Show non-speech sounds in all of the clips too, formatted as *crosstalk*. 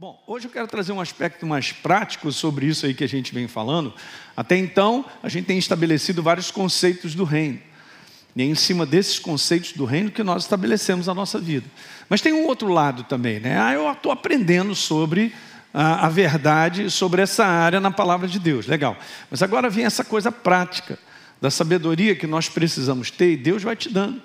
Bom, hoje eu quero trazer um aspecto mais prático sobre isso aí que a gente vem falando. Até então, a gente tem estabelecido vários conceitos do reino. E é em cima desses conceitos do reino que nós estabelecemos a nossa vida. Mas tem um outro lado também, né? Ah, eu estou aprendendo sobre a, a verdade, sobre essa área na palavra de Deus. Legal. Mas agora vem essa coisa prática da sabedoria que nós precisamos ter e Deus vai te dando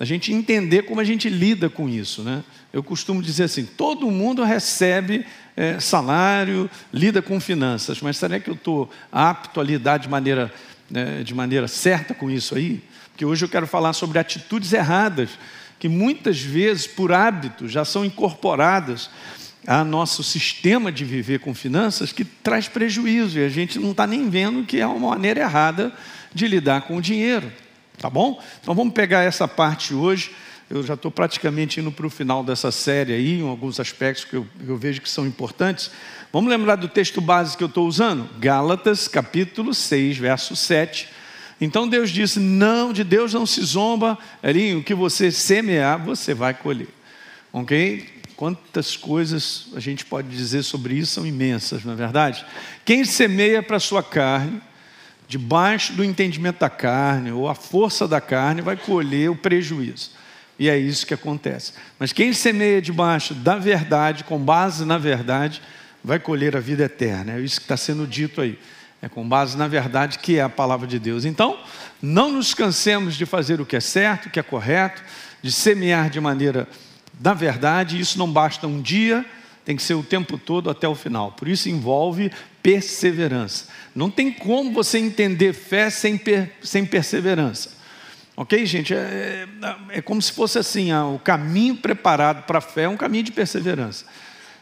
a gente entender como a gente lida com isso. Né? Eu costumo dizer assim: todo mundo recebe é, salário, lida com finanças, mas será que eu estou apto a lidar de maneira, né, de maneira certa com isso aí? Porque hoje eu quero falar sobre atitudes erradas, que muitas vezes, por hábito, já são incorporadas a nosso sistema de viver com finanças que traz prejuízo e a gente não está nem vendo que é uma maneira errada de lidar com o dinheiro. Tá bom? Então vamos pegar essa parte hoje. Eu já estou praticamente indo para o final dessa série aí, em alguns aspectos que eu, eu vejo que são importantes. Vamos lembrar do texto base que eu estou usando? Gálatas, capítulo 6, verso 7. Então Deus disse: Não, de Deus não se zomba, ali o que você semear, você vai colher. Ok? Quantas coisas a gente pode dizer sobre isso são imensas, não é verdade? Quem semeia para sua carne, debaixo do entendimento da carne ou a força da carne, vai colher o prejuízo. E é isso que acontece. Mas quem semeia debaixo da verdade, com base na verdade, vai colher a vida eterna. É isso que está sendo dito aí. É com base na verdade que é a palavra de Deus. Então, não nos cansemos de fazer o que é certo, o que é correto, de semear de maneira da verdade. Isso não basta um dia, tem que ser o tempo todo até o final. Por isso envolve perseverança. Não tem como você entender fé sem, per, sem perseverança. Ok, gente? É, é, é como se fosse assim: ah, o caminho preparado para a fé é um caminho de perseverança.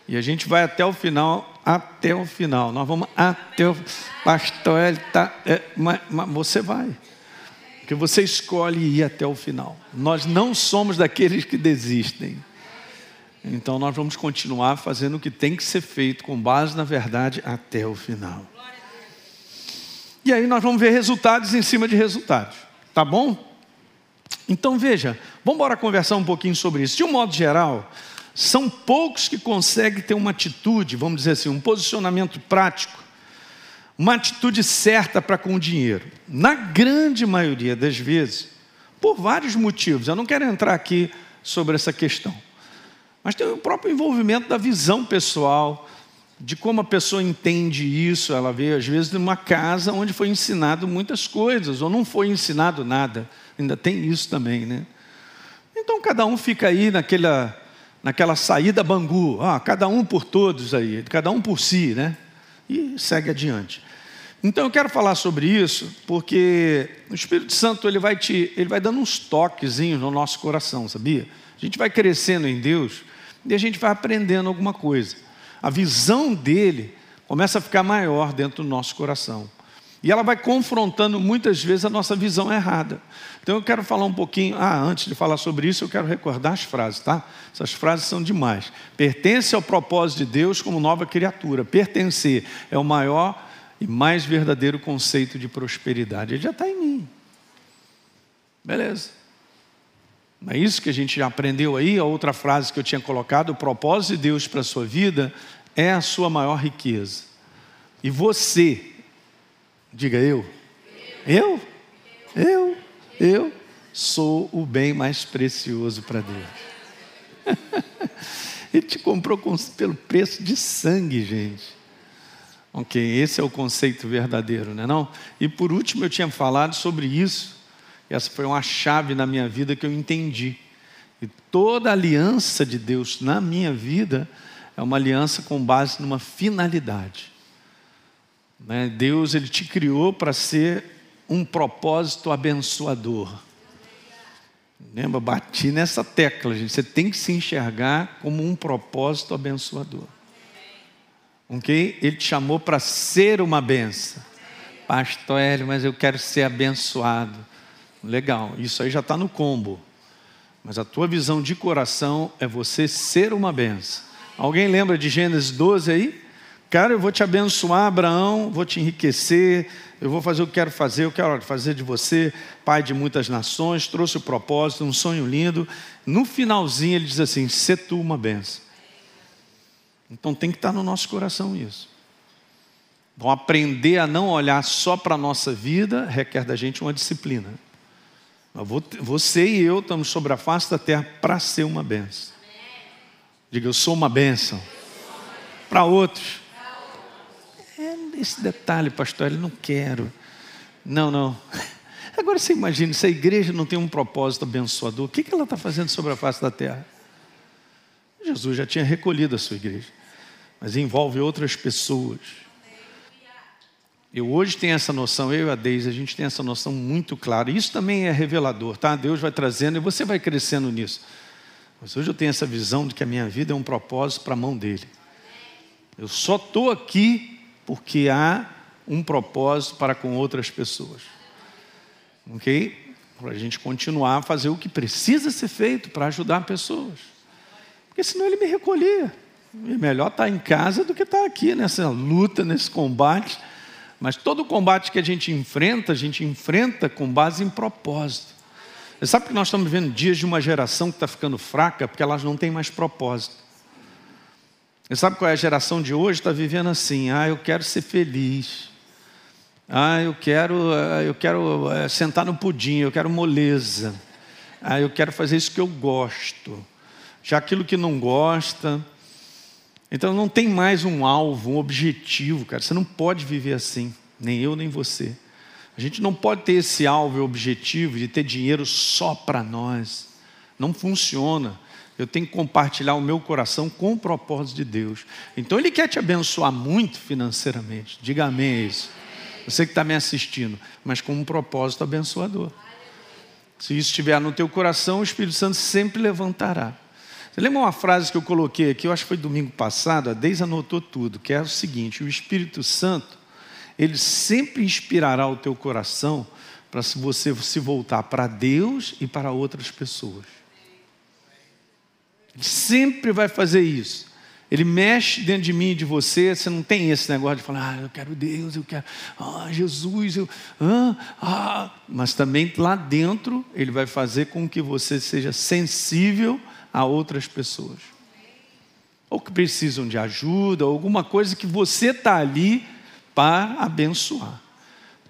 E a gente vai até o final, até o final. Nós vamos até o. Pastor, ele tá, é, mas, mas você vai. Porque você escolhe ir até o final. Nós não somos daqueles que desistem. Então nós vamos continuar fazendo o que tem que ser feito com base na verdade até o final. E aí nós vamos ver resultados em cima de resultados, tá bom? Então veja, vamos embora conversar um pouquinho sobre isso. De um modo geral, são poucos que conseguem ter uma atitude, vamos dizer assim, um posicionamento prático, uma atitude certa para com o dinheiro. Na grande maioria das vezes, por vários motivos. Eu não quero entrar aqui sobre essa questão. Mas tem o próprio envolvimento da visão pessoal, de como a pessoa entende isso. Ela veio, às vezes, de uma casa onde foi ensinado muitas coisas, ou não foi ensinado nada. Ainda tem isso também, né? Então, cada um fica aí naquela, naquela saída bangu, ah, cada um por todos aí, cada um por si, né? E segue adiante. Então eu quero falar sobre isso porque o Espírito Santo ele vai te, ele vai dando uns toquezinhos no nosso coração, sabia? A gente vai crescendo em Deus e a gente vai aprendendo alguma coisa. A visão dele começa a ficar maior dentro do nosso coração. E ela vai confrontando muitas vezes a nossa visão errada. Então eu quero falar um pouquinho. Ah, antes de falar sobre isso, eu quero recordar as frases, tá? Essas frases são demais. Pertence ao propósito de Deus como nova criatura. Pertencer é o maior e mais verdadeiro conceito de prosperidade. Ele já está em mim. Beleza. Não é isso que a gente já aprendeu aí? A outra frase que eu tinha colocado: o propósito de Deus para a sua vida é a sua maior riqueza. E você, diga eu, eu, eu, eu sou o bem mais precioso para Deus. *laughs* Ele te comprou pelo preço de sangue, gente. Ok, esse é o conceito verdadeiro, não é não? E por último eu tinha falado sobre isso essa foi uma chave na minha vida que eu entendi. E toda aliança de Deus na minha vida é uma aliança com base numa finalidade. Né? Deus ele te criou para ser um propósito abençoador. Lembra? Bati nessa tecla, gente. Você tem que se enxergar como um propósito abençoador. Ok? Ele te chamou para ser uma benção. Pastor Hélio, mas eu quero ser abençoado. Legal, isso aí já está no combo. Mas a tua visão de coração é você ser uma benção. Alguém lembra de Gênesis 12 aí? Cara, eu vou te abençoar, Abraão, vou te enriquecer, eu vou fazer o que quero fazer, eu quero fazer de você pai de muitas nações, trouxe o propósito, um sonho lindo. No finalzinho ele diz assim: se tu uma benção. Então tem que estar no nosso coração isso. Vão aprender a não olhar só para a nossa vida requer da gente uma disciplina. Você e eu estamos sobre a face da terra para ser uma benção. Diga, eu sou uma benção. Para outros. É esse detalhe, pastor, ele não quero. Não, não. *laughs* Agora você imagina, se a igreja não tem um propósito abençoador, o que ela está fazendo sobre a face da terra? Jesus já tinha recolhido a sua igreja, mas envolve outras pessoas. Eu hoje tenho essa noção, eu e a Deise, a gente tem essa noção muito clara. Isso também é revelador, tá? Deus vai trazendo e você vai crescendo nisso. Mas hoje eu tenho essa visão de que a minha vida é um propósito para a mão dele. Eu só estou aqui porque há um propósito para com outras pessoas. Ok? Para a gente continuar a fazer o que precisa ser feito para ajudar pessoas. Porque senão ele me recolhia. É melhor estar em casa do que estar aqui nessa luta, nesse combate. Mas todo combate que a gente enfrenta, a gente enfrenta com base em propósito. Você sabe que nós estamos vivendo dias de uma geração que está ficando fraca porque elas não têm mais propósito. Você sabe qual é a geração de hoje? Está vivendo assim, ah, eu quero ser feliz. Ah, eu quero, ah, eu quero eh, sentar no pudim, eu quero moleza. Ah, eu quero fazer isso que eu gosto. Já aquilo que não gosta. Então não tem mais um alvo, um objetivo, cara. Você não pode viver assim, nem eu nem você. A gente não pode ter esse alvo e objetivo de ter dinheiro só para nós. Não funciona. Eu tenho que compartilhar o meu coração com o propósito de Deus. Então Ele quer te abençoar muito financeiramente. Diga amém a isso. Você que está me assistindo, mas com um propósito abençoador. Se isso estiver no teu coração, o Espírito Santo sempre levantará. Você lembra uma frase que eu coloquei aqui, eu acho que foi domingo passado, a Deise anotou tudo, que é o seguinte: o Espírito Santo, ele sempre inspirará o teu coração para você se voltar para Deus e para outras pessoas. Ele sempre vai fazer isso. Ele mexe dentro de mim e de você. Você não tem esse negócio de falar, ah, eu quero Deus, eu quero, ah, Jesus, eu, ah, ah. Mas também lá dentro, Ele vai fazer com que você seja sensível a outras pessoas. Ou que precisam de ajuda, alguma coisa que você está ali para abençoar.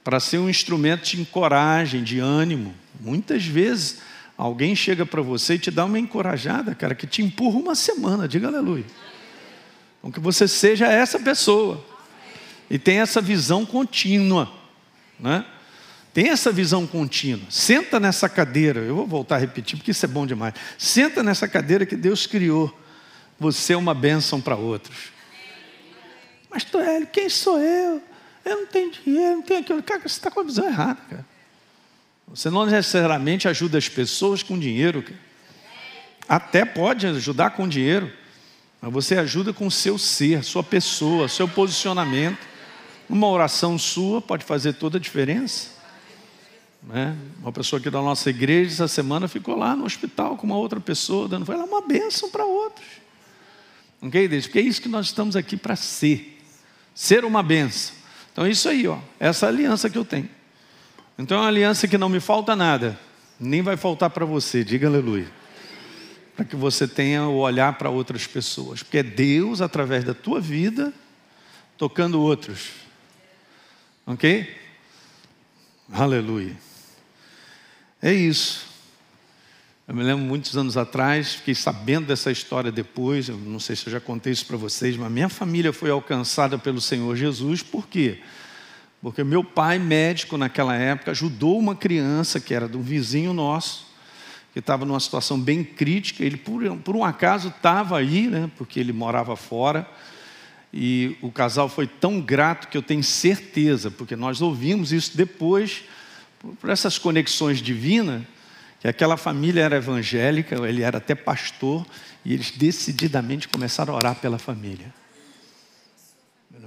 Para ser um instrumento de encoragem, de ânimo. Muitas vezes, alguém chega para você e te dá uma encorajada, cara, que te empurra uma semana. Diga aleluia. Com que você seja essa pessoa. E tenha essa visão contínua. Né? Tem essa visão contínua. Senta nessa cadeira. Eu vou voltar a repetir porque isso é bom demais. Senta nessa cadeira que Deus criou. Você é uma bênção para outros. Mas Toélio, quem sou eu? Eu não tenho dinheiro, não tenho aquilo. Cara, você está com a visão errada, cara. Você não necessariamente ajuda as pessoas com dinheiro. Cara. Até pode ajudar com dinheiro. Mas você ajuda com o seu ser, sua pessoa, seu posicionamento. Uma oração sua pode fazer toda a diferença. Né? Uma pessoa aqui da nossa igreja essa semana ficou lá no hospital com uma outra pessoa, dando foi lá uma bênção para outros. Ok, Deus? Porque é isso que nós estamos aqui para ser. Ser uma bênção. Então é isso aí, ó. Essa aliança que eu tenho. Então é uma aliança que não me falta nada, nem vai faltar para você. Diga aleluia para que você tenha o olhar para outras pessoas, porque é Deus, através da tua vida, tocando outros. Ok? Aleluia. É isso. Eu me lembro muitos anos atrás, fiquei sabendo dessa história depois, eu não sei se eu já contei isso para vocês, mas minha família foi alcançada pelo Senhor Jesus, por quê? Porque meu pai, médico naquela época, ajudou uma criança que era de um vizinho nosso, que estava numa situação bem crítica. Ele, por, por um acaso, estava aí, né, porque ele morava fora. E o casal foi tão grato que eu tenho certeza, porque nós ouvimos isso depois, por essas conexões divinas, que aquela família era evangélica, ele era até pastor, e eles decididamente começaram a orar pela família.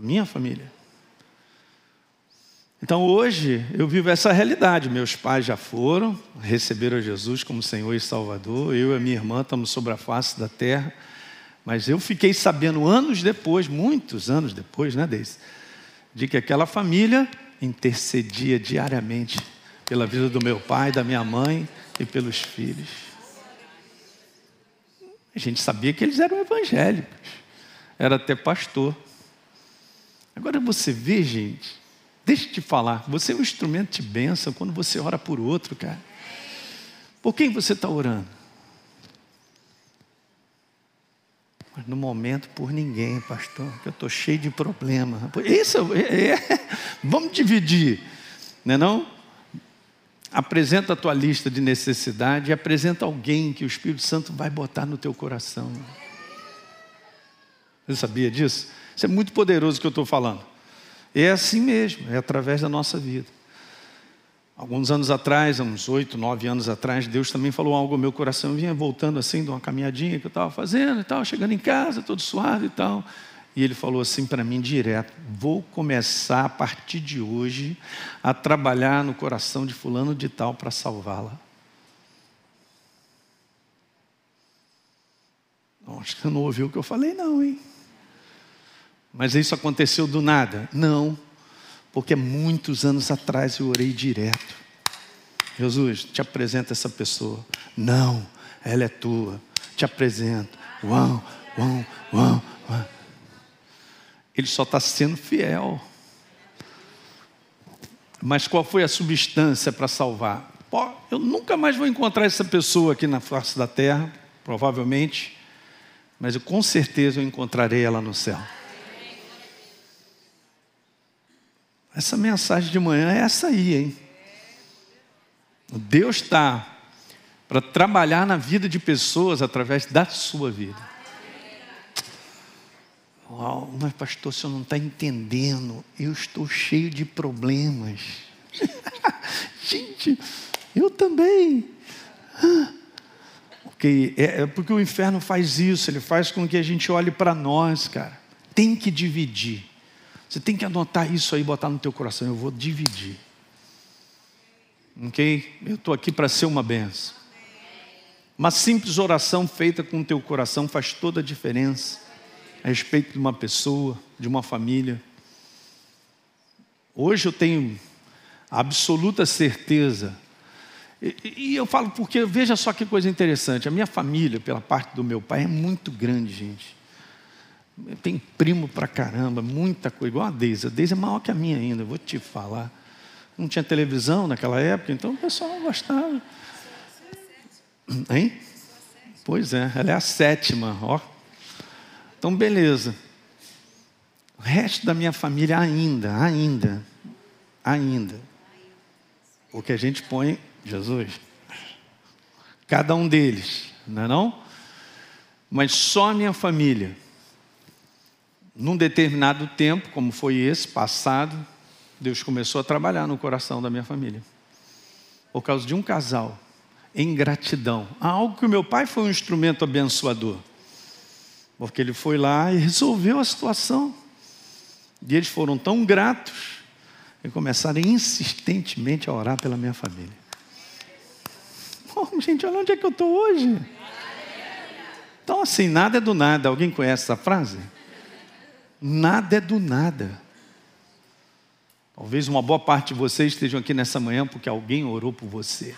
Minha família. Então hoje eu vivo essa realidade. Meus pais já foram, receberam Jesus como Senhor e Salvador. Eu e minha irmã estamos sobre a face da terra. Mas eu fiquei sabendo anos depois, muitos anos depois, né, Deise? De que aquela família intercedia diariamente pela vida do meu pai, da minha mãe e pelos filhos. A gente sabia que eles eram evangélicos. era até pastor. Agora você vê, gente, deixa eu te falar, você é um instrumento de bênção quando você ora por outro, cara. Por quem você está orando? Mas no momento por ninguém, pastor, que eu estou cheio de problema. Isso é, é, *laughs* vamos dividir, não é não? Apresenta a tua lista de necessidade e apresenta alguém que o Espírito Santo vai botar no teu coração. Você sabia disso? Isso é muito poderoso que eu estou falando. É assim mesmo, é através da nossa vida. Alguns anos atrás, uns oito, nove anos atrás, Deus também falou algo ao meu coração. Eu vinha voltando assim de uma caminhadinha que eu estava fazendo e tal, chegando em casa, todo suave e tal. E ele falou assim para mim direto: Vou começar a partir de hoje a trabalhar no coração de Fulano de Tal para salvá-la. Acho que você não ouviu o que eu falei, não, hein? Mas isso aconteceu do nada? Não porque muitos anos atrás eu orei direto. Jesus, te apresenta essa pessoa. Não, ela é tua. Te apresento. Uau, uau, uau, uau. Ele só está sendo fiel. Mas qual foi a substância para salvar? Pô, eu nunca mais vou encontrar essa pessoa aqui na face da terra, provavelmente, mas eu, com certeza eu encontrarei ela no céu. Essa mensagem de manhã é essa aí, hein? Deus está para trabalhar na vida de pessoas através da sua vida. Uau, mas pastor, você não está entendendo. Eu estou cheio de problemas. *laughs* Gente, eu também. Porque é, é porque o inferno faz isso, ele faz com que a gente olhe para nós, cara. Tem que dividir. Você tem que anotar isso aí, botar no teu coração. Eu vou dividir. Ok? Eu estou aqui para ser uma benção. Uma simples oração feita com o teu coração faz toda a diferença a respeito de uma pessoa, de uma família. Hoje eu tenho absoluta certeza, e, e, eu falo porque veja só que coisa interessante: a minha família, pela parte do meu pai, é muito grande, gente. Tem primo pra caramba, muita coisa, igual a Deise. A Deise é maior que a minha ainda, vou te falar. Não tinha televisão naquela época, então o pessoal gostava. Hein? Pois é, ela é a sétima, ó. Então, beleza. O resto da minha família ainda, ainda, ainda. O que a gente põe, Jesus. Cada um deles, não é não? Mas só a minha família num determinado tempo, como foi esse, passado, Deus começou a trabalhar no coração da minha família. Por causa de um casal, em gratidão. Algo que o meu pai foi um instrumento abençoador. Porque ele foi lá e resolveu a situação. E eles foram tão gratos e começaram insistentemente a orar pela minha família. *laughs* Gente, olha onde é que eu estou hoje. Então, assim, nada é do nada. Alguém conhece essa frase? Nada é do nada. Talvez uma boa parte de vocês estejam aqui nessa manhã porque alguém orou por você.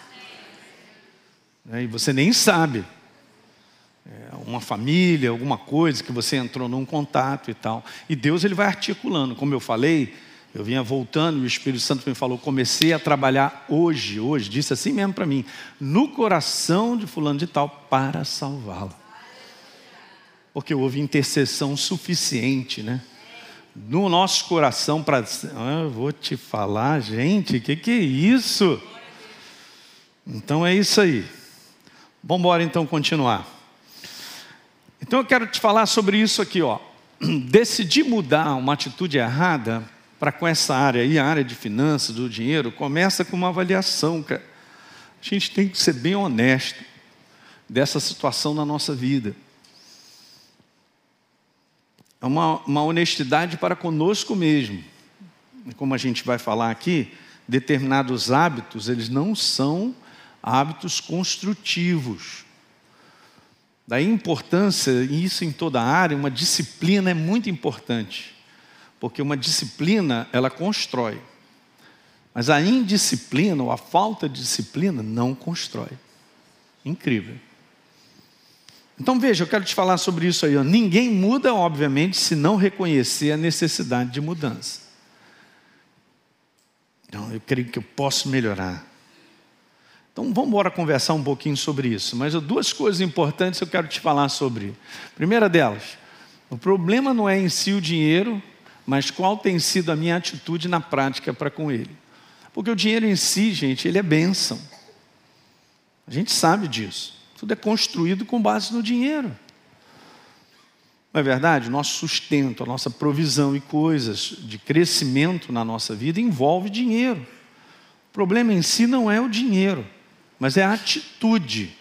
Né, e você nem sabe. Uma família, alguma coisa que você entrou num contato e tal. E Deus ele vai articulando. Como eu falei, eu vinha voltando e o Espírito Santo me falou: comecei a trabalhar hoje, hoje, disse assim mesmo para mim, no coração de Fulano de Tal para salvá-lo porque houve intercessão suficiente, né? No nosso coração para. Ah, vou te falar, gente, o que, que é isso? Então é isso aí. Vamos embora então continuar. Então eu quero te falar sobre isso aqui, ó. *clears throat* Decidir mudar uma atitude errada para com essa área aí, a área de finanças, do dinheiro, começa com uma avaliação, cara. A gente tem que ser bem honesto dessa situação na nossa vida. É uma, uma honestidade para conosco mesmo. Como a gente vai falar aqui, determinados hábitos, eles não são hábitos construtivos. Daí importância, e isso em toda a área, uma disciplina é muito importante. Porque uma disciplina, ela constrói. Mas a indisciplina ou a falta de disciplina não constrói. Incrível. Então veja, eu quero te falar sobre isso aí. Ó. Ninguém muda, obviamente, se não reconhecer a necessidade de mudança. Então, eu creio que eu posso melhorar. Então vamos embora conversar um pouquinho sobre isso. Mas duas coisas importantes eu quero te falar sobre. Primeira delas, o problema não é em si o dinheiro, mas qual tem sido a minha atitude na prática para com ele. Porque o dinheiro em si, gente, ele é bênção. A gente sabe disso. Tudo é construído com base no dinheiro. Não é verdade? O nosso sustento, a nossa provisão e coisas de crescimento na nossa vida envolve dinheiro. O problema em si não é o dinheiro, mas é a atitude.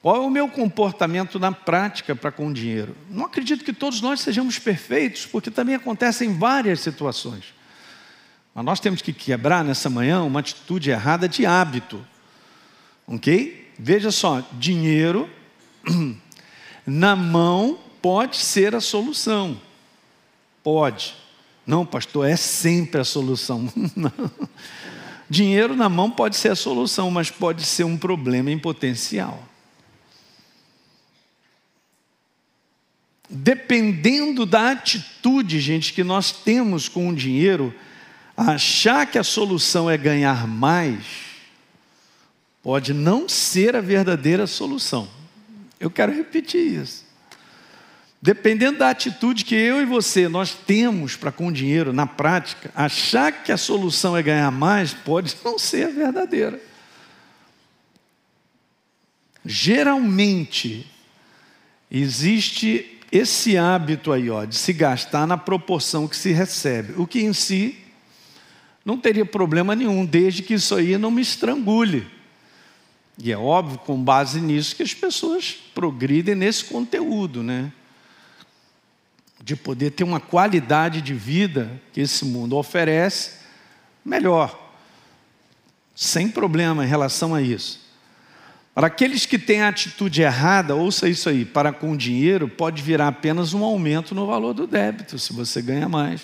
Qual é o meu comportamento na prática para com o dinheiro? Não acredito que todos nós sejamos perfeitos, porque também acontecem várias situações. Mas nós temos que quebrar nessa manhã uma atitude errada de hábito. Ok? Veja só, dinheiro *clears throat* na mão pode ser a solução. Pode. Não, pastor, é sempre a solução. *laughs* Dinheiro na mão pode ser a solução, mas pode ser um problema em potencial. Dependendo da atitude, gente, que nós temos com o dinheiro, achar que a solução é ganhar mais, pode não ser a verdadeira solução. Eu quero repetir isso. Dependendo da atitude que eu e você nós temos para com o dinheiro na prática, achar que a solução é ganhar mais pode *laughs* não ser a verdadeira. Geralmente existe esse hábito aí, ó, de se gastar na proporção que se recebe, o que em si não teria problema nenhum, desde que isso aí não me estrangule. E é óbvio, com base nisso, que as pessoas progridem nesse conteúdo, né? De poder ter uma qualidade de vida que esse mundo oferece melhor, sem problema em relação a isso. Para aqueles que têm a atitude errada, ouça isso aí: para com o dinheiro pode virar apenas um aumento no valor do débito, se você ganha mais.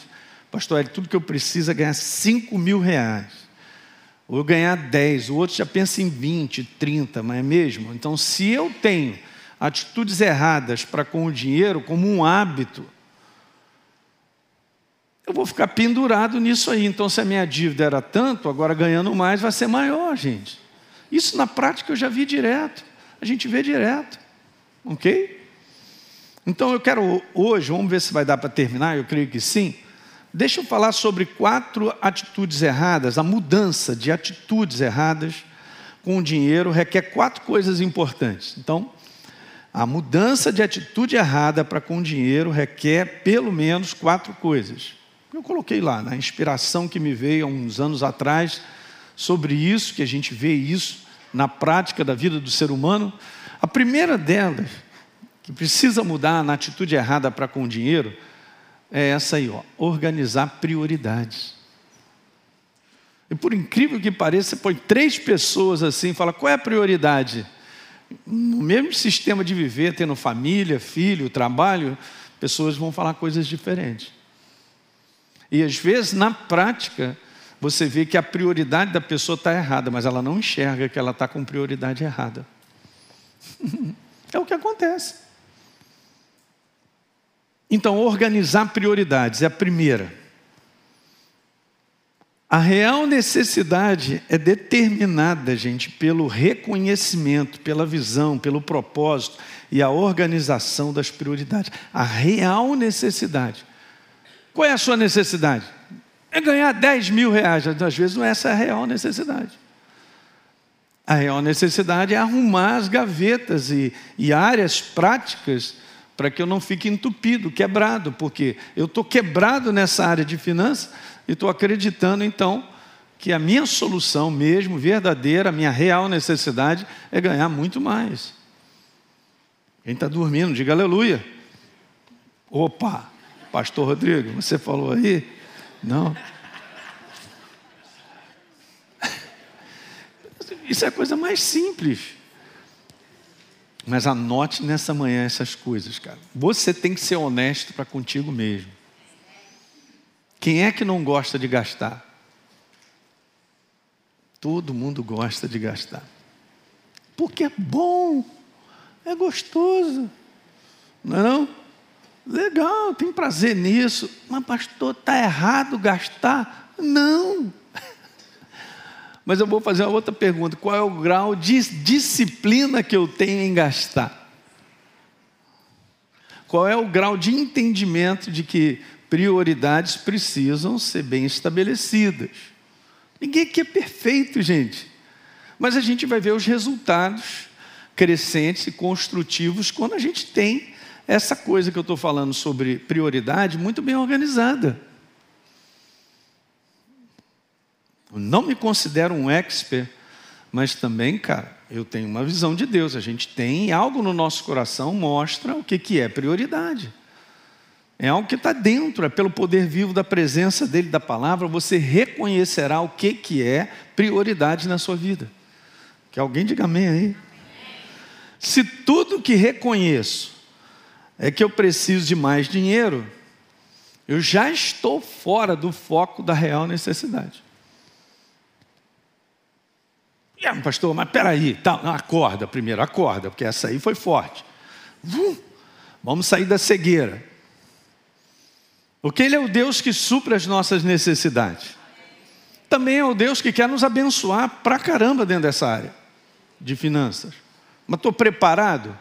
Pastor, é tudo que eu preciso é ganhar 5 mil reais ou ganhar 10, o outro já pensa em 20, 30, mas é mesmo? Então, se eu tenho atitudes erradas para com o dinheiro como um hábito, eu vou ficar pendurado nisso aí. Então, se a minha dívida era tanto, agora ganhando mais vai ser maior, gente. Isso na prática eu já vi direto. A gente vê direto. Ok? Então eu quero hoje, vamos ver se vai dar para terminar, eu creio que sim. Deixa eu falar sobre quatro atitudes erradas. A mudança de atitudes erradas com o dinheiro requer quatro coisas importantes. Então, a mudança de atitude errada para com o dinheiro requer pelo menos quatro coisas. Eu coloquei lá, na inspiração que me veio há uns anos atrás, sobre isso, que a gente vê isso na prática da vida do ser humano. A primeira delas, que precisa mudar na atitude errada para com o dinheiro, é essa aí, ó, organizar prioridades. E por incrível que pareça, você põe três pessoas assim e fala: qual é a prioridade? No mesmo sistema de viver, tendo família, filho, trabalho, pessoas vão falar coisas diferentes. E às vezes, na prática, você vê que a prioridade da pessoa está errada, mas ela não enxerga que ela está com prioridade errada. *laughs* é o que acontece. Então, organizar prioridades é a primeira. A real necessidade é determinada, gente, pelo reconhecimento, pela visão, pelo propósito e a organização das prioridades. A real necessidade. Qual é a sua necessidade? É ganhar 10 mil reais. Às vezes não é essa a real necessidade. A real necessidade é arrumar as gavetas e, e áreas práticas para que eu não fique entupido, quebrado, porque eu estou quebrado nessa área de finanças e estou acreditando então que a minha solução mesmo, verdadeira, a minha real necessidade é ganhar muito mais. Quem está dormindo, diga aleluia. Opa, Pastor Rodrigo, você falou aí? Não. Isso é a coisa mais simples. Mas anote nessa manhã essas coisas, cara. Você tem que ser honesto para contigo mesmo. Quem é que não gosta de gastar? Todo mundo gosta de gastar. Porque é bom. É gostoso. Não é não? Legal, tem prazer nisso. Mas, pastor, está errado gastar? Não. *laughs* Mas eu vou fazer uma outra pergunta: qual é o grau de disciplina que eu tenho em gastar? Qual é o grau de entendimento de que prioridades precisam ser bem estabelecidas? Ninguém aqui é perfeito, gente. Mas a gente vai ver os resultados crescentes e construtivos quando a gente tem essa coisa que eu estou falando sobre prioridade muito bem organizada. Eu não me considero um expert, mas também, cara, eu tenho uma visão de Deus. A gente tem algo no nosso coração mostra o que, que é prioridade. É algo que está dentro, é pelo poder vivo da presença dele, da palavra, você reconhecerá o que, que é prioridade na sua vida. Que alguém diga amém aí. Se tudo que reconheço é que eu preciso de mais dinheiro, eu já estou fora do foco da real necessidade. Aí, pastor, mas peraí, tá, acorda primeiro, acorda, porque essa aí foi forte. vamos sair da cegueira. Porque Ele é o Deus que supra as nossas necessidades. Também é o Deus que quer nos abençoar pra caramba dentro dessa área de finanças. Mas estou preparado?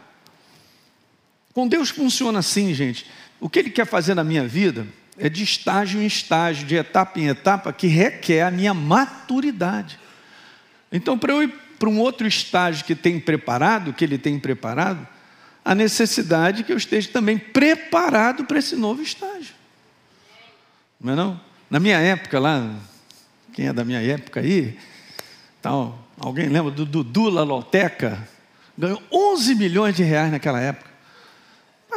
Com Deus funciona assim, gente. O que Ele quer fazer na minha vida é de estágio em estágio, de etapa em etapa, que requer a minha maturidade. Então, para eu ir para um outro estágio que tem preparado, que ele tem preparado, a necessidade que eu esteja também preparado para esse novo estágio. Não é não? Na minha época lá, quem é da minha época aí, tal, alguém lembra do Dudu Laloteca? Ganhou 11 milhões de reais naquela época.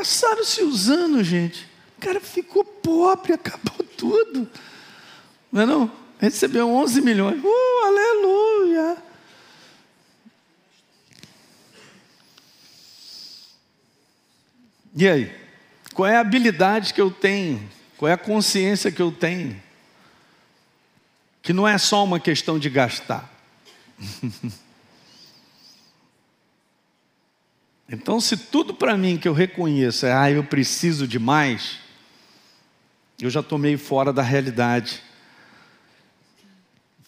Passaram-se os anos, gente. O cara ficou pobre, *laughs* acabou tudo. Não é não? recebeu 11 milhões. Uh, aleluia! E aí? Qual é a habilidade que eu tenho? Qual é a consciência que eu tenho? Que não é só uma questão de gastar. *laughs* então, se tudo para mim que eu reconheço é, ah, eu preciso de mais, eu já estou meio fora da realidade.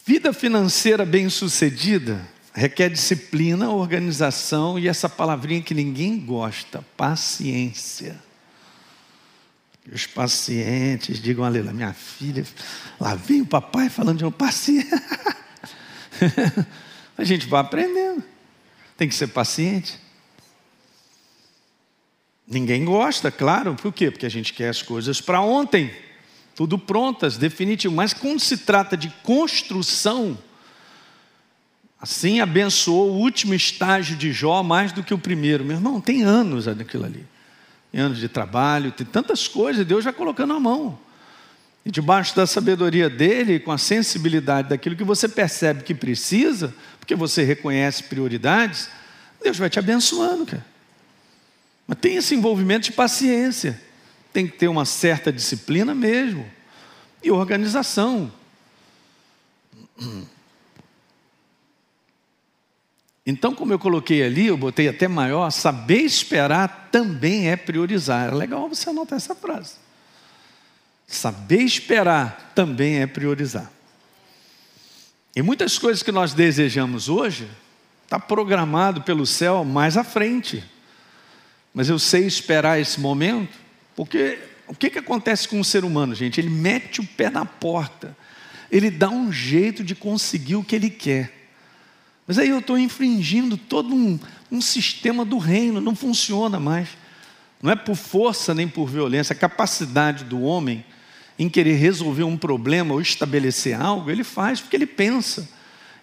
Vida financeira bem-sucedida requer disciplina, organização e essa palavrinha que ninguém gosta, paciência. Os pacientes digam aleluia, minha filha, lá vem o papai falando de um paciente. *laughs* A gente vai aprendendo. Tem que ser paciente. Ninguém gosta, claro, por quê? Porque a gente quer as coisas para ontem tudo prontas, definitivo. Mas quando se trata de construção, assim abençoou o último estágio de Jó mais do que o primeiro. Meu irmão, tem anos daquilo ali. Tem anos de trabalho, tem tantas coisas, Deus vai colocando a mão. E debaixo da sabedoria dele, com a sensibilidade daquilo que você percebe que precisa, porque você reconhece prioridades, Deus vai te abençoando, cara. Mas tem esse envolvimento de paciência tem que ter uma certa disciplina mesmo e organização. Então, como eu coloquei ali, eu botei até maior, saber esperar também é priorizar. É legal você anotar essa frase. Saber esperar também é priorizar. E muitas coisas que nós desejamos hoje, está programado pelo céu mais à frente. Mas eu sei esperar esse momento porque o que, que acontece com o ser humano, gente? Ele mete o pé na porta, ele dá um jeito de conseguir o que ele quer. Mas aí eu estou infringindo todo um, um sistema do reino, não funciona mais. Não é por força nem por violência, a capacidade do homem em querer resolver um problema ou estabelecer algo, ele faz porque ele pensa.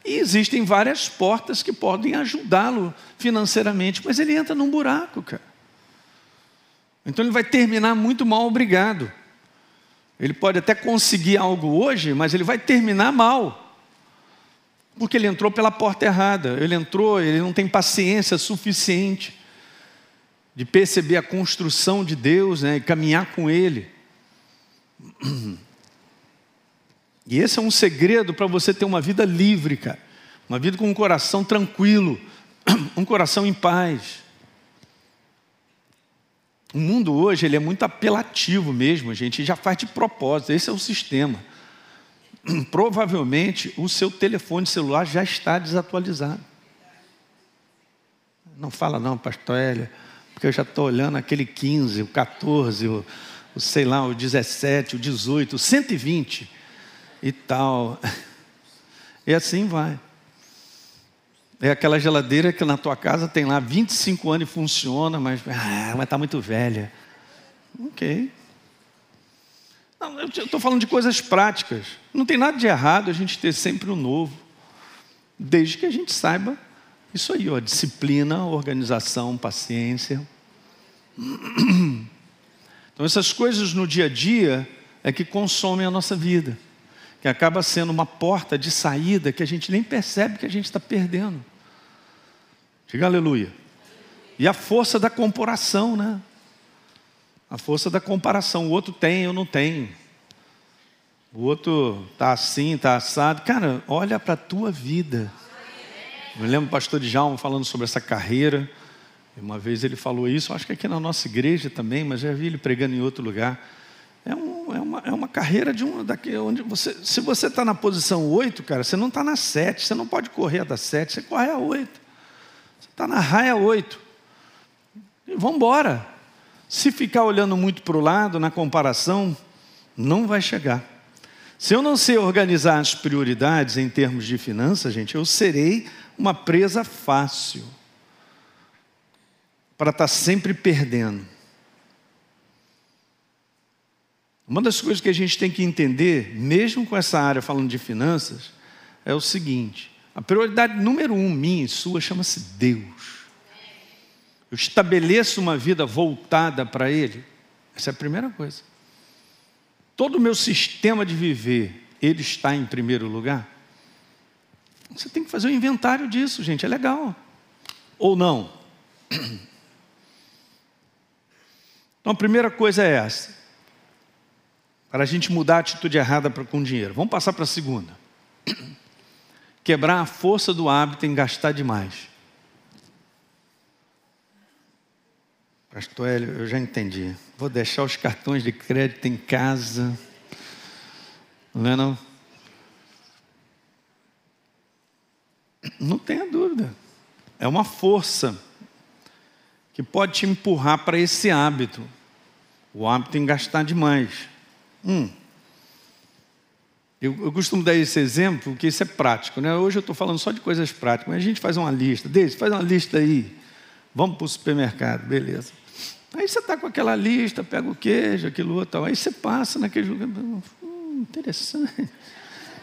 E existem várias portas que podem ajudá-lo financeiramente, mas ele entra num buraco, cara. Então ele vai terminar muito mal obrigado. Ele pode até conseguir algo hoje, mas ele vai terminar mal. Porque ele entrou pela porta errada. Ele entrou, ele não tem paciência suficiente de perceber a construção de Deus né, e caminhar com Ele. *clears throat* E esse é um segredo para você ter uma vida livre, cara. Uma vida com um coração tranquilo, *clears throat* um coração em paz. O mundo hoje ele é muito apelativo mesmo, gente já faz de propósito, esse é o sistema. *clears throat* Provavelmente o seu telefone celular já está desatualizado. Não fala não, pastor Hélia, porque eu já estou olhando aquele 15, o 14, o, o sei lá, o 17, o 18, o 120 e tal. *laughs* E assim vai. É aquela geladeira que na tua casa tem lá 25 anos e funciona, mas ah, está muito velha. Ok. Não, eu estou falando de coisas práticas. Não tem nada de errado a gente ter sempre o um novo, desde que a gente saiba isso aí, ó, disciplina, organização, paciência. *clears throat* Então, essas coisas no dia a dia é que consomem a nossa vida, que acaba sendo uma porta de saída que a gente nem percebe que a gente está perdendo. Diga aleluia. E a força da comparação, né? A força da comparação. O outro tem, eu não tenho. O outro está assim, está assado. Cara, olha para a tua vida. Eu lembro do pastor Djalma falando sobre essa carreira. Uma vez ele falou isso, acho que aqui na nossa igreja também, mas já vi ele pregando em outro lugar. É, um, é, uma, é uma carreira de um daqui onde você. Se você está na posição 8, cara, você não está na 7, você não pode correr a da 7, você corre a 8. Está na raia 8. E vamos embora. Se ficar olhando muito para o lado, na comparação, não vai chegar. Se eu não sei organizar as prioridades em termos de finanças, gente, eu serei uma presa fácil para estar tá sempre perdendo. Uma das coisas que a gente tem que entender, mesmo com essa área falando de finanças, é o seguinte: a prioridade número um minha e sua chama-se Deus. Eu estabeleço uma vida voltada para Ele. Essa é a primeira coisa. Todo o meu sistema de viver, ele está em primeiro lugar. Você tem que fazer um inventário disso, gente. É legal. Ou não? *clears throat* Então a primeira coisa é essa. Para a gente mudar a atitude errada com dinheiro. Vamos passar para a segunda *clears throat* quebrar a força do hábito em gastar demais. Pastor Hélio, eu já entendi. Vou deixar os cartões de crédito em casa. Não é não? Não tenha dúvida. É uma força que pode te empurrar para esse hábito. O hábito em gastar demais. Hum. Eu, eu, costumo dar esse exemplo, porque isso é prático. Né? Hoje eu estou falando só de coisas práticas, mas a gente faz uma lista. Desde, faz uma lista aí. Vamos para o supermercado, beleza. Aí você está com aquela lista, pega o queijo, aquilo outro. Aí você passa naquele lugar. Hum, interessante. *laughs*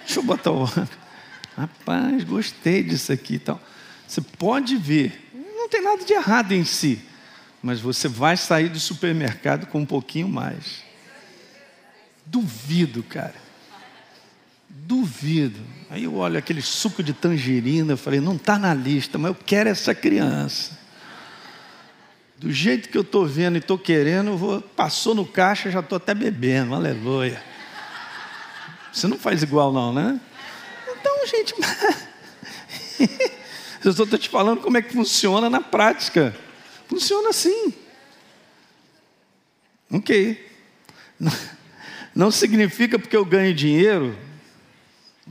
Deixa eu botar o Rapaz, gostei disso aqui e tal. Você pode ver, não tem nada de errado em si, mas você vai sair do supermercado com um pouquinho mais. Duvido, cara. Duvido. Aí eu olho aquele suco de tangerina, eu falei, não está na lista, mas eu quero essa criança. Do jeito que eu estou vendo e estou querendo, vou, passou no caixa, já estou até bebendo, aleluia. Você não faz igual não, né? Então, gente, *laughs* eu só estou te falando como é que funciona na prática. Funciona assim. Ok. Não, não significa porque eu ganho dinheiro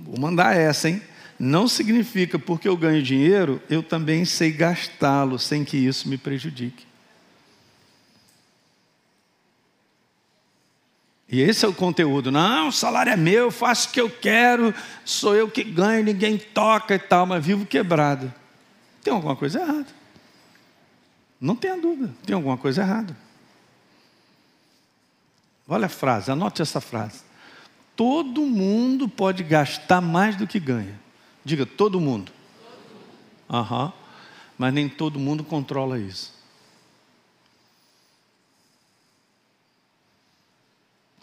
Vou mandar essa, hein? Não significa porque eu ganho dinheiro, eu também sei gastá-lo sem que isso me prejudique. E esse é o conteúdo. Não, o salário é meu, eu faço o que eu quero, sou eu que ganho, ninguém toca e tal, mas vivo quebrado. Tem alguma coisa errada. Não tenha dúvida, tem alguma coisa errada. Olha a frase, anote essa frase todo mundo pode gastar mais do que ganha. Diga, todo mundo. Uhum. Mas nem todo mundo controla isso.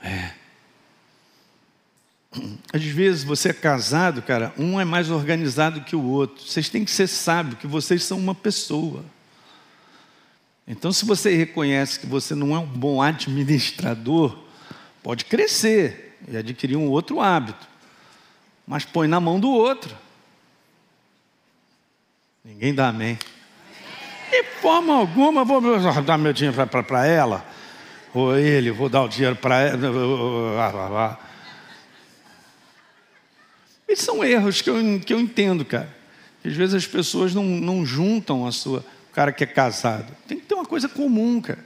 É. Às vezes você é casado, cara, um é mais organizado que o outro. Vocês têm que ser sábios que vocês são uma pessoa. Então, se você reconhece que você não é um bom administrador, pode crescer e adquirir um outro hábito. Mas põe na mão do outro. Ninguém dá amém. De forma alguma, vou dar meu dinheiro para ela, ou ele, vou dar o dinheiro para ela. Esses são erros que eu, que eu entendo, cara. Às vezes as pessoas não, não juntam a sua. O cara que é casado. Tem que ter uma coisa comum, cara.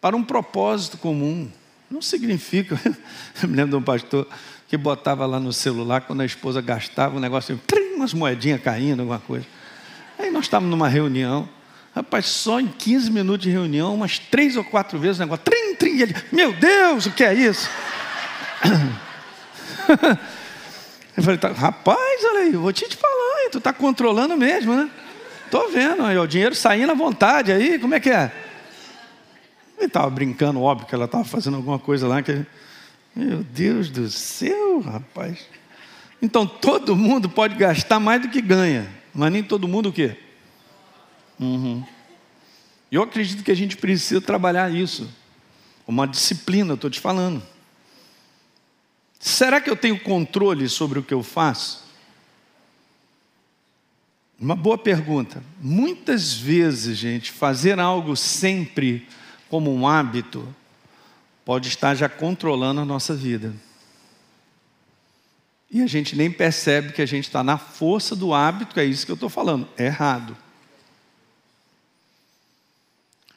Para um propósito comum. Não significa. *laughs* Eu me lembro de um pastor que botava lá no celular, quando a esposa gastava, um negócio, umas moedinhas caindo, alguma coisa. Aí nós estávamos numa reunião. Rapaz, só em 15 minutos de reunião, umas três ou quatro vezes o negócio, trim, trim, ele, meu Deus, o que é isso? *coughs* Eu falei, tá, rapaz, olha aí, vou te, te falar, tu está controlando mesmo, né? Tô vendo, aí, o dinheiro saindo à vontade aí, como é que é? Ele estava brincando, óbvio que ela estava fazendo alguma coisa lá que. Meu Deus do céu, rapaz. Então todo mundo pode gastar mais do que ganha, mas nem todo mundo o quê? Uhum. Eu acredito que a gente precisa trabalhar isso. Uma disciplina, estou te falando. Será que eu tenho controle sobre o que eu faço? Uma boa pergunta. Muitas vezes, gente, fazer algo sempre como um hábito pode estar já controlando a nossa vida. E a gente nem percebe que a gente está na força do hábito, é isso que eu estou falando, é errado.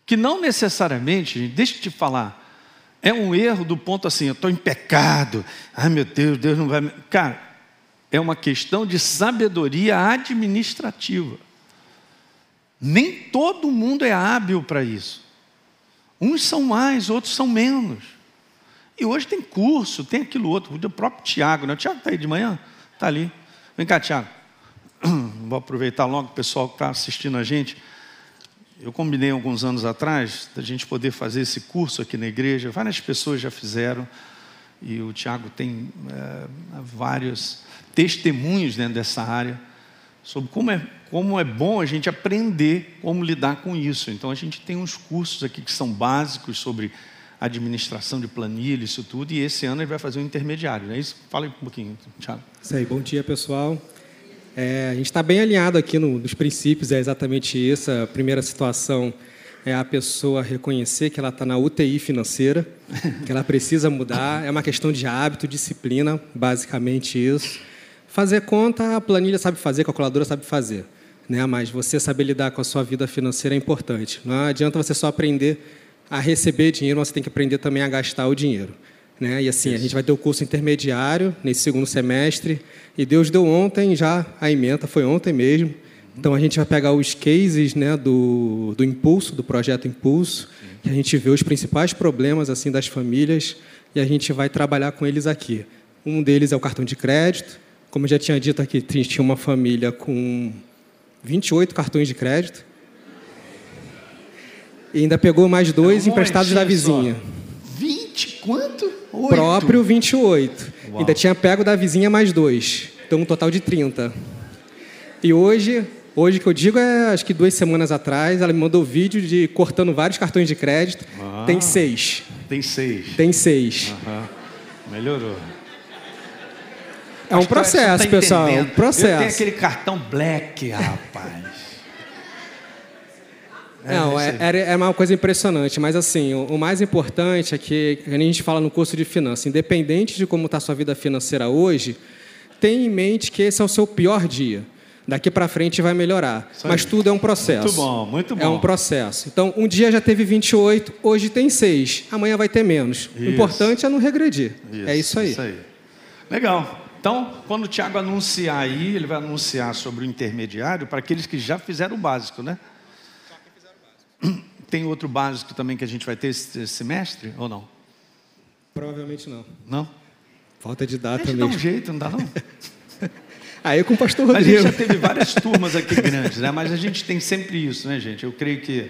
Que não necessariamente, gente, deixa eu te falar, é um erro do ponto assim, eu estou em pecado. Ai meu Deus, Deus não vai. Cara, é uma questão de sabedoria administrativa. Nem todo mundo é hábil para isso. Uns são mais, outros são menos. E hoje tem curso, tem aquilo outro. O próprio Tiago, né? O Tiago está aí de manhã? Está ali. Vem cá, Tiago. *clears throat* Vou aproveitar logo o pessoal que está assistindo a gente. Eu combinei alguns anos atrás da gente poder fazer esse curso aqui na igreja. Várias pessoas já fizeram e o Tiago tem é, vários testemunhos dentro dessa área sobre como é, como é bom a gente aprender como lidar com isso. Então a gente tem uns cursos aqui que são básicos sobre administração de planilha, isso tudo, e esse ano ele vai fazer um intermediário, não é isso? Fala um pouquinho, Tiago. Isso aí, bom dia pessoal. É, a gente está bem alinhado aqui no, nos princípios, é exatamente isso. A primeira situação é a pessoa reconhecer que ela está na UTI financeira, que ela precisa mudar. É uma questão de hábito, disciplina, basicamente isso. Fazer conta, a planilha sabe fazer, a calculadora sabe fazer. Né? Mas você saber lidar com a sua vida financeira é importante. Não adianta você só aprender a receber dinheiro, você tem que aprender também a gastar o dinheiro. Né? E assim, Isso. a gente vai ter o curso intermediário nesse segundo semestre. E Deus deu ontem já a emenda, foi ontem mesmo. Então a gente vai pegar os cases né, do, do Impulso, do projeto Impulso, que a gente vê os principais problemas assim das famílias e a gente vai trabalhar com eles aqui. Um deles é o cartão de crédito. Como eu já tinha dito aqui, tinha uma família com 28 cartões de crédito. E ainda pegou mais dois emprestados da vizinha. Só. 20 quanto? Oito. Próprio 28. Uau. Ainda tinha pego da vizinha mais dois. Então um total de 30. E hoje, hoje que eu digo é acho que duas semanas atrás, ela me mandou vídeo de cortando vários cartões de crédito. Ah, tem seis. Tem seis. Tem seis. Uhum. Melhorou. É um processo, tá pessoal. Um processo. Eu tenho aquele cartão black, rapaz. É, Não, é, é, é, uma coisa impressionante, mas assim, o, o, mais importante é que, a gente fala no curso de finanças, independente de como está a sua vida financeira hoje, tenha em mente que esse é o seu pior dia. Daqui para frente vai melhorar. Mas tudo é um processo. Muito bom, muito bom. É um processo. Então, um dia já teve 28, hoje tem 6. Amanhã vai ter menos. Isso. O importante é não regredir. Isso, é isso aí. Isso aí. Legal. Então, quando o Tiago anunciar aí, ele vai anunciar sobre o intermediário para aqueles que já fizeram o básico, né? Tem outro básico também que a gente vai ter esse semestre ou não? Provavelmente não. Não? Falta de data mesmo. dá um jeito, não dá não? *laughs* Aí com o pastor Rodrigo. A gente já teve várias *laughs* turmas aqui grandes, né? mas a gente tem sempre isso, né, gente? Eu creio que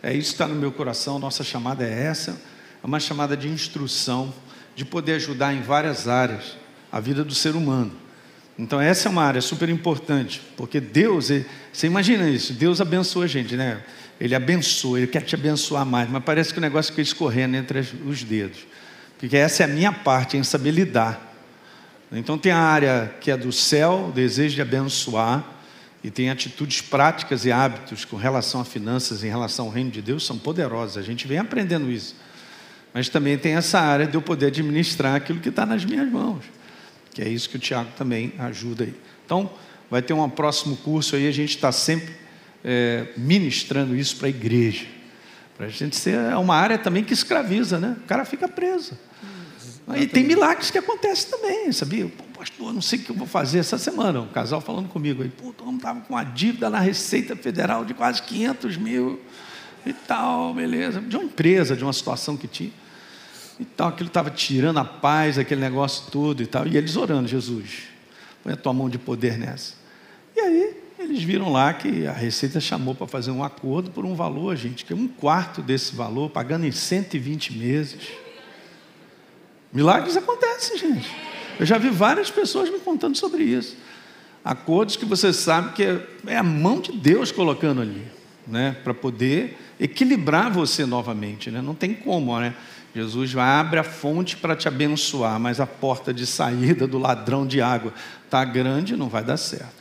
é isso que está no meu coração, nossa chamada é essa, é uma chamada de instrução, de poder ajudar em várias áreas a vida do ser humano. Então essa é uma área super importante, porque Deus, você imagina isso, Deus abençoa a gente, né? Ele abençoa, Ele quer te abençoar mais, mas parece que o negócio fica escorrendo entre os dedos. Porque essa é a minha parte, em saber lidar. Então tem a área que é do céu, o desejo de abençoar, e tem atitudes práticas e hábitos com relação a finanças, em relação ao reino de Deus, são poderosas. A gente vem aprendendo isso. Mas também tem essa área de eu poder administrar aquilo que está nas minhas mãos, que é isso que o Tiago também ajuda aí. Então, vai ter um próximo curso aí, a gente está sempre é, ministrando isso para a igreja. Para a gente ser é uma área também que escraviza, né? O cara fica preso. E tem milagres que acontecem também, sabia? Pô, pastor, não sei o que eu vou fazer essa semana. Um casal falando comigo aí, pô, todo estava com uma dívida na Receita Federal de quase 500 mil e tal, beleza. De uma empresa, de uma situação que tinha. E tal, aquilo estava tirando a paz, aquele negócio todo e tal. E eles orando, Jesus, põe a tua mão de poder nessa. E aí, eles viram lá que a Receita chamou para fazer um acordo por um valor, gente, que é um quarto desse valor, pagando em 120 meses. Milagres acontecem, gente. Eu já vi várias pessoas me contando sobre isso. Acordos que você sabe que é, é a mão de Deus colocando ali, né, para poder equilibrar você novamente, né? Não tem como, né? Jesus abre a fonte para te abençoar, mas a porta de saída do ladrão de água tá grande, não vai dar certo.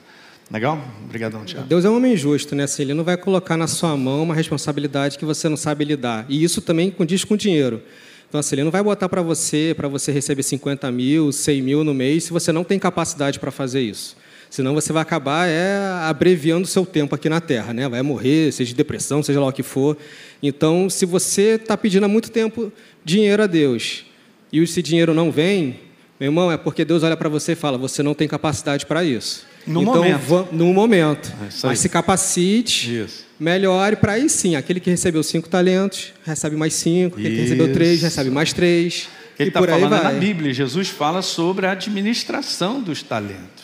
Legal? Obrigadão, Tiago. Deus é um homem justo, né? Assim, ele não vai colocar na sua mão uma responsabilidade que você não sabe lidar. E isso também condiz com dinheiro. Então, assim, ele não vai botar para você, para você receber 50 mil, 100 mil no mês, se você não tem capacidade para fazer isso. Senão você vai acabar é, abreviando o seu tempo aqui na Terra, né? Vai morrer, seja de depressão, seja lá o que for. Então, se você está pedindo há muito tempo dinheiro a Deus e esse dinheiro não vem, meu irmão, é porque Deus olha para você e fala: você não tem capacidade para isso. No então, momento. No momento. É Mas se capacite, Isso. melhore para aí sim. Aquele que recebeu cinco talentos, recebe mais cinco. Aquele que recebeu três, Isso. recebe mais três. Ele está falando vai. na Bíblia. Jesus fala sobre a administração dos talentos,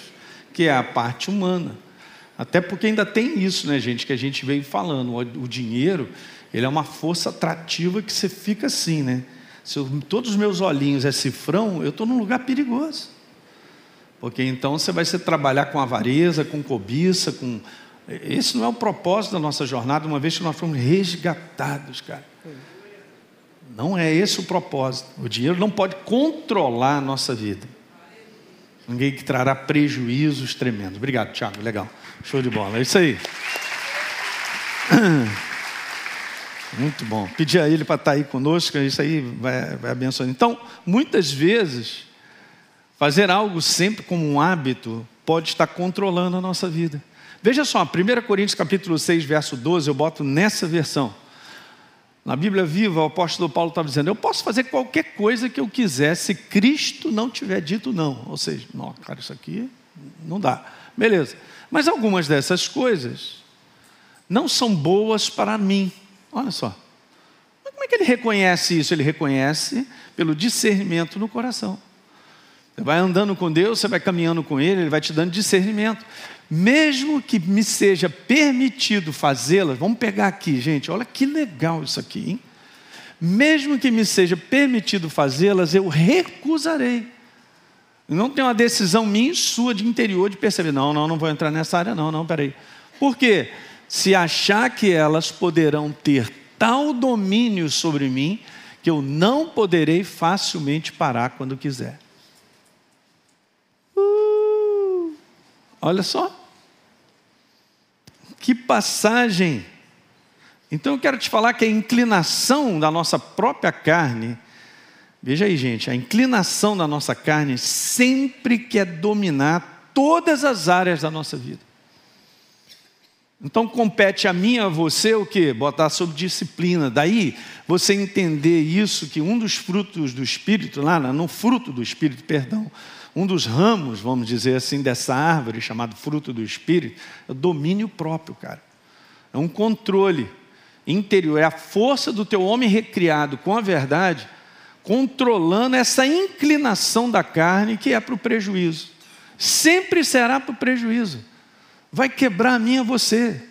que é a parte humana. Até porque ainda tem isso, né, gente, que a gente veio falando. O, dinheiro, ele é uma força atrativa que você fica assim, né? Se eu- todos os meus olhinhos é cifrão, eu estou num lugar perigoso. Porque então você vai se trabalhar com avareza, com cobiça, com. Esse não é o propósito da nossa jornada, uma vez que nós fomos resgatados, cara. Não é esse o propósito. O dinheiro não pode controlar a nossa vida. Ninguém que trará prejuízos tremendos. Obrigado, Tiago. Legal. Show de bola. É isso aí. *clears throat* Muito bom. Pedir a ele para estar aí conosco, isso aí vai, vai abençoar. Então, muitas vezes, fazer algo sempre como um hábito pode estar controlando a nossa vida. Veja só, 1 Coríntios capítulo 6, verso 12, eu boto nessa versão. Na Bíblia Viva, o apóstolo Paulo estava dizendo: Eu posso fazer qualquer coisa que eu quiser se Cristo não tiver dito não. Ou seja, não, cara, isso aqui não dá. Beleza. Mas algumas dessas coisas não são boas para mim. Olha só. Mas como é que ele reconhece isso? Ele reconhece pelo discernimento no coração. Você vai andando com Deus, você vai caminhando com Ele, Ele vai te dando discernimento. Mesmo que me seja permitido fazê-las, vamos pegar aqui, gente, olha que legal isso aqui, hein? Mesmo que me seja permitido fazê-las, eu recusarei. Não tem uma decisão minha e sua de interior de perceber, não, não, não vou entrar nessa área, não, não, peraí. Por quê? Se achar que elas poderão ter tal domínio sobre mim, que eu não poderei facilmente parar quando quiser. Olha só. Que passagem. Então eu quero te falar que a inclinação da nossa própria carne, veja aí, gente, a inclinação da nossa carne sempre quer dominar todas as áreas da nossa vida. Então compete a mim a você o que? Botar sob disciplina. Daí você entender isso, que um dos frutos do Espírito, lá no fruto do Espírito, perdão, um dos ramos, vamos dizer assim, dessa árvore, chamado fruto do Espírito, é o domínio próprio, cara. É um controle interior, é a força do teu homem recriado com a verdade, controlando essa inclinação da carne que é para o prejuízo. Sempre será para o prejuízo. Vai quebrar a minha você.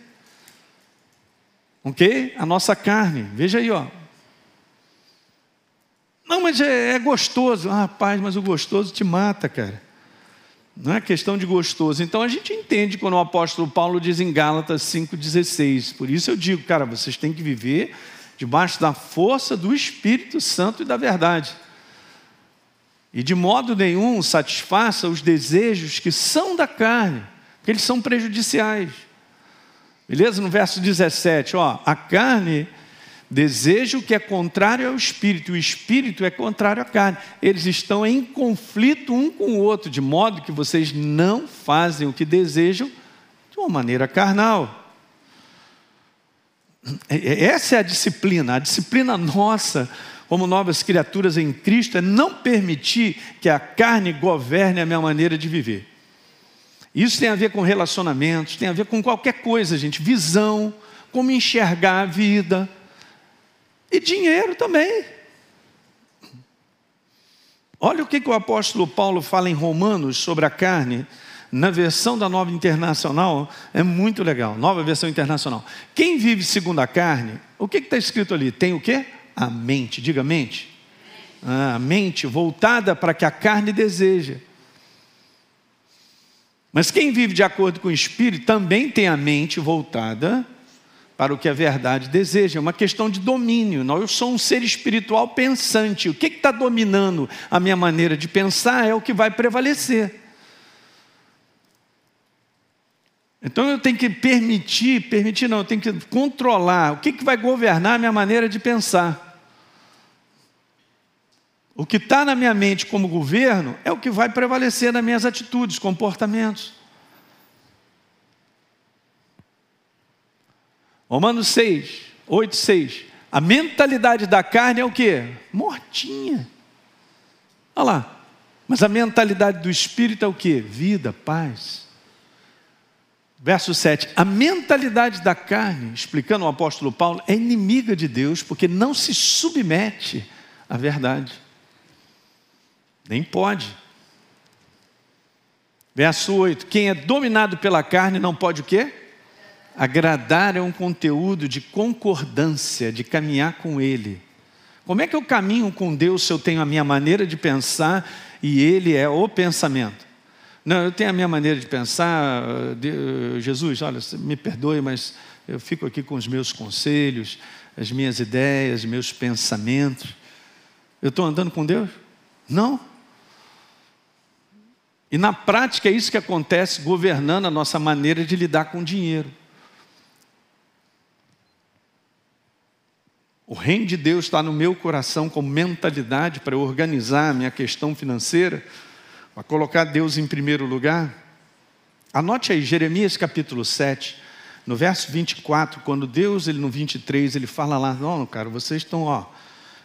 Ok? A nossa carne. Veja aí, ó. Não, mas é, é gostoso. Ah, rapaz, mas o gostoso te mata, cara. Não é questão de gostoso. Então a gente entende quando o apóstolo Paulo diz em Gálatas 5,16. Por isso eu digo, cara, vocês têm que viver debaixo da força do Espírito Santo e da verdade. E de modo nenhum satisfaça os desejos que são da carne. porque eles são prejudiciais. Beleza? No verso 17, ó, a carne deseja o que é contrário ao espírito, o espírito é contrário à carne. Eles estão em conflito um com o outro, de modo que vocês não fazem o que desejam de uma maneira carnal. É, é, essa é a disciplina, a disciplina nossa como novas criaturas em Cristo é não permitir que a carne governe a minha maneira de viver. Isso tem a ver com relacionamentos, tem a ver com qualquer coisa, gente, visão, como enxergar a vida e dinheiro também. Olha o que, que o apóstolo Paulo fala em Romanos sobre a carne na versão da nova internacional, é muito legal. Nova versão internacional. Quem vive segundo a carne, o que está escrito ali? Tem o quê? A mente, diga mente. Ah, a mente voltada para que a carne deseja. Mas quem vive de acordo com o Espírito também tem a mente voltada para o que a verdade deseja. É uma questão de domínio. Eu sou um ser espiritual pensante. O que está dominando a minha maneira de pensar é o que vai prevalecer. Então eu tenho que permitir, permitir não, eu tenho que controlar o que, que vai governar a minha maneira de pensar. O que está na minha mente como governo é o que vai prevalecer nas minhas atitudes, comportamentos. Romanos 6, 8, 6. A mentalidade da carne é o que? Mortinha. Olha lá. Mas a mentalidade do espírito é o que? Vida, paz. Verso 7. A mentalidade da carne, explicando o apóstolo Paulo, é inimiga de Deus porque não se submete à verdade. Nem pode. Verso 8. Quem é dominado pela carne não pode o quê? Agradar é um conteúdo de concordância, de caminhar com Ele. Como é que eu caminho com Deus se eu tenho a minha maneira de pensar e Ele é o pensamento? Não, eu tenho a minha maneira de pensar. Jesus, olha, me perdoe, mas eu fico aqui com os meus conselhos, as minhas ideias, meus pensamentos. Eu estou andando com Deus? Não. E na prática é isso que acontece governando a nossa maneira de lidar com o dinheiro. O reino de Deus está no meu coração como mentalidade para organizar a minha questão financeira a colocar Deus em primeiro lugar. Anote aí, Jeremias capítulo 7, no verso 24, quando Deus, ele no 23, ele fala lá, não, cara, vocês estão, ó,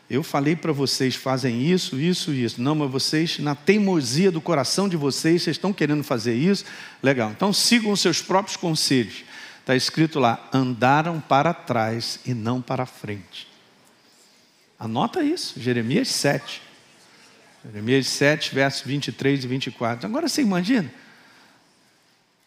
eu falei para vocês, fazem isso, isso, isso. Não, mas vocês, na teimosia do coração de vocês, vocês estão querendo fazer isso. Legal, então sigam os seus próprios conselhos. Está escrito lá: andaram para trás e não para frente. Anota isso, Jeremias 7. Jeremias 7, versos 23 e 24. Agora você imagina?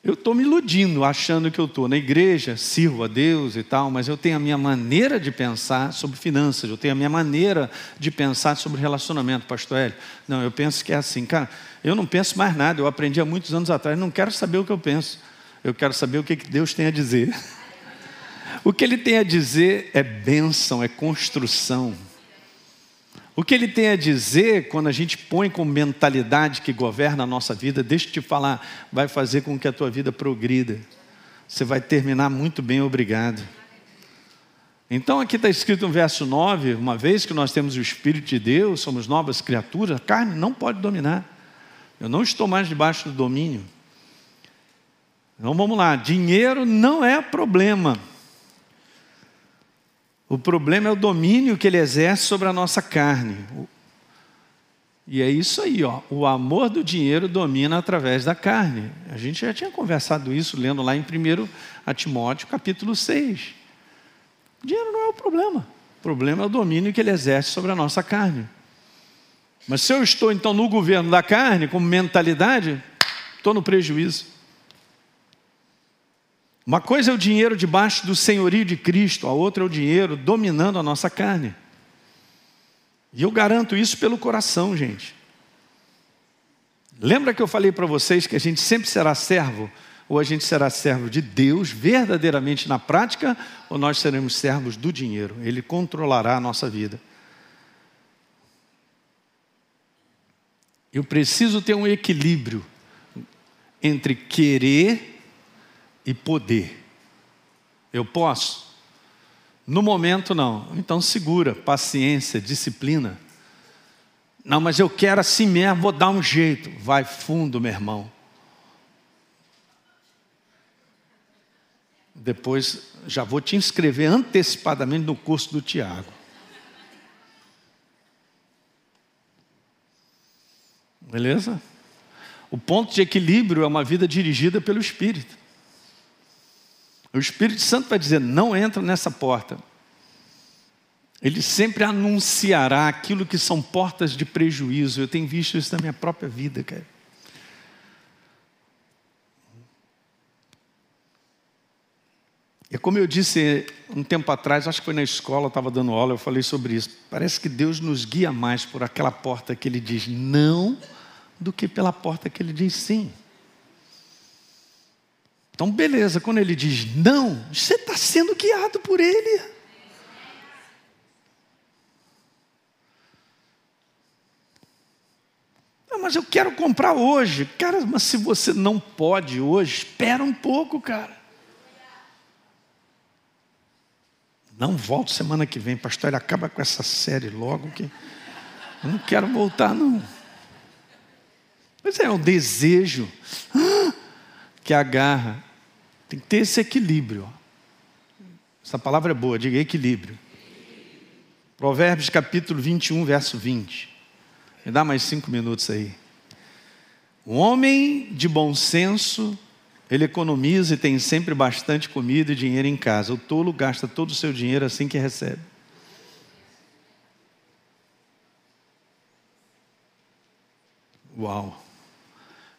Eu estou me iludindo, achando que eu estou na igreja, sirvo a Deus e tal, mas eu tenho a minha maneira de pensar sobre finanças, eu tenho a minha maneira de pensar sobre relacionamento, pastor Hélio. Não, eu penso que é assim, cara, eu não penso mais nada, eu aprendi há muitos anos atrás, não quero saber o que eu penso, eu quero saber o que Deus tem a dizer. *laughs* O que Ele tem a dizer é bênção, é construção. O que ele tem a dizer quando a gente põe como mentalidade que governa a nossa vida, deixa eu te falar, vai fazer com que a tua vida progrida. Você vai terminar muito bem, obrigado. Então aqui está escrito no verso 9: uma vez que nós temos o Espírito de Deus, somos novas criaturas, a carne não pode dominar. Eu não estou mais debaixo do domínio. Então vamos lá, dinheiro não é problema. O problema é o domínio que ele exerce sobre a nossa carne. E é isso aí, ó. O amor do dinheiro domina através da carne. A gente já tinha conversado isso lendo lá em 1 Timóteo, capítulo 6. Dinheiro não é o problema. O problema é o domínio que ele exerce sobre a nossa carne. Mas se eu estou então no governo da carne, como mentalidade, estou no prejuízo. Uma coisa é o dinheiro debaixo do senhorio de Cristo, a outra é o dinheiro dominando a nossa carne. E eu garanto isso pelo coração, gente. Lembra que eu falei para vocês que a gente sempre será servo? Ou a gente será servo de Deus verdadeiramente na prática, ou nós seremos servos do dinheiro? Ele controlará a nossa vida. Eu preciso ter um equilíbrio entre querer e poder. Eu posso? No momento, não. Então, segura, paciência, disciplina. Não, mas eu quero assim mesmo, vou dar um jeito. Vai fundo, meu irmão. Depois já vou te inscrever antecipadamente no curso do Tiago. Beleza? O ponto de equilíbrio é uma vida dirigida pelo Espírito. O Espírito Santo vai dizer: não entra nessa porta. Ele sempre anunciará aquilo que são portas de prejuízo. Eu tenho visto isso na minha própria vida, cara. E como eu disse um tempo atrás, acho que foi na escola, eu estava dando aula, eu falei sobre isso. Parece que Deus nos guia mais por aquela porta que Ele diz não, do que pela porta que Ele diz sim. Então, beleza, quando Ele diz não, você está sendo guiado por Ele. Ah, mas eu quero comprar hoje. Cara, mas se você não pode hoje, espera um pouco, cara. Não volto semana que vem, pastor. Ele acaba com essa série logo que eu não quero voltar, não. Mas é o desejo que agarra. Tem que ter esse equilíbrio. Essa palavra é boa, diga equilíbrio. Provérbios capítulo 21, verso 20. Me dá mais cinco minutos aí. O homem de bom senso ele economiza e tem sempre bastante comida e dinheiro em casa. O tolo gasta todo o seu dinheiro assim que recebe. Uau!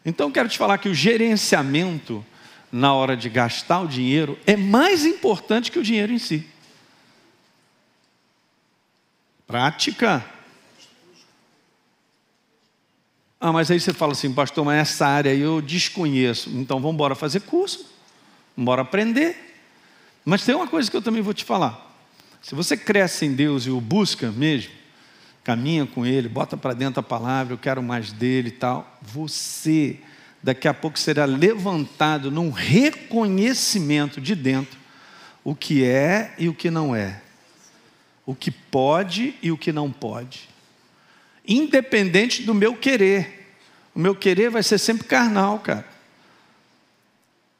Então quero te falar que o gerenciamento na hora de gastar o dinheiro é mais importante que o dinheiro em si. Prática. Ah, mas aí você fala assim, pastor, mas essa área eu desconheço. Então vamos embora fazer curso, vamos embora aprender. Mas tem uma coisa que eu também vou te falar. Se você cresce em Deus e o busca mesmo, caminha com Ele, bota para dentro a palavra, eu quero mais dele e tal, você daqui a pouco será levantado num reconhecimento de dentro o que é e o que não é, o que pode e o que não pode independente do meu querer. O meu querer vai ser sempre carnal, cara.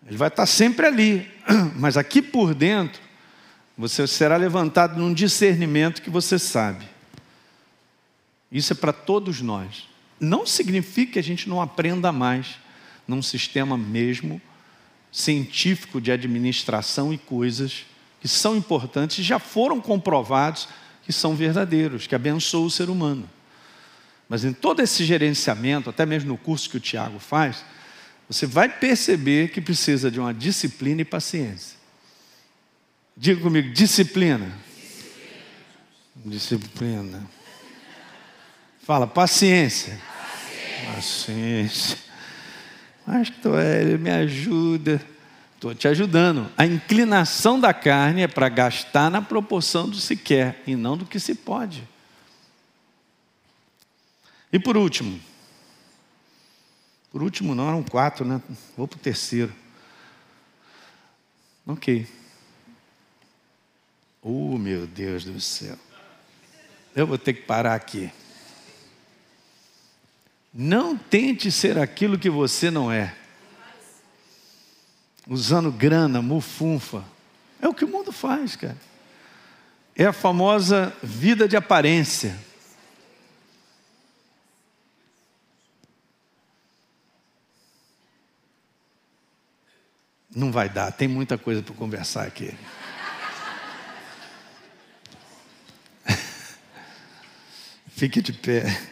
Ele vai estar sempre ali, *clears throat* mas aqui por dentro, você será levantado num discernimento que você sabe. Isso é para todos nós. Não significa que a gente não aprenda mais num sistema mesmo científico de administração e coisas que são importantes e já foram comprovados que são verdadeiros, que abençoam o ser humano. Mas em todo esse gerenciamento, até mesmo no curso que o Tiago faz, você vai perceber que precisa de uma disciplina e paciência. Diga comigo, disciplina. Disciplina. disciplina. Fala, paciência. Paciência. Pastor, ele me ajuda. Estou te ajudando. A inclinação da carne é para gastar na proporção do se quer e não do que se pode. E por último, por último não, eram quatro, né? Vou para o terceiro. Ok. Oh, meu Deus do céu. Eu vou ter que parar aqui. Não tente ser aquilo que você não é. Usando grana, mufunfa. É o que o mundo faz, cara. É a famosa vida de aparência. Não vai dar, tem muita coisa para conversar aqui. *laughs* Fique de pé.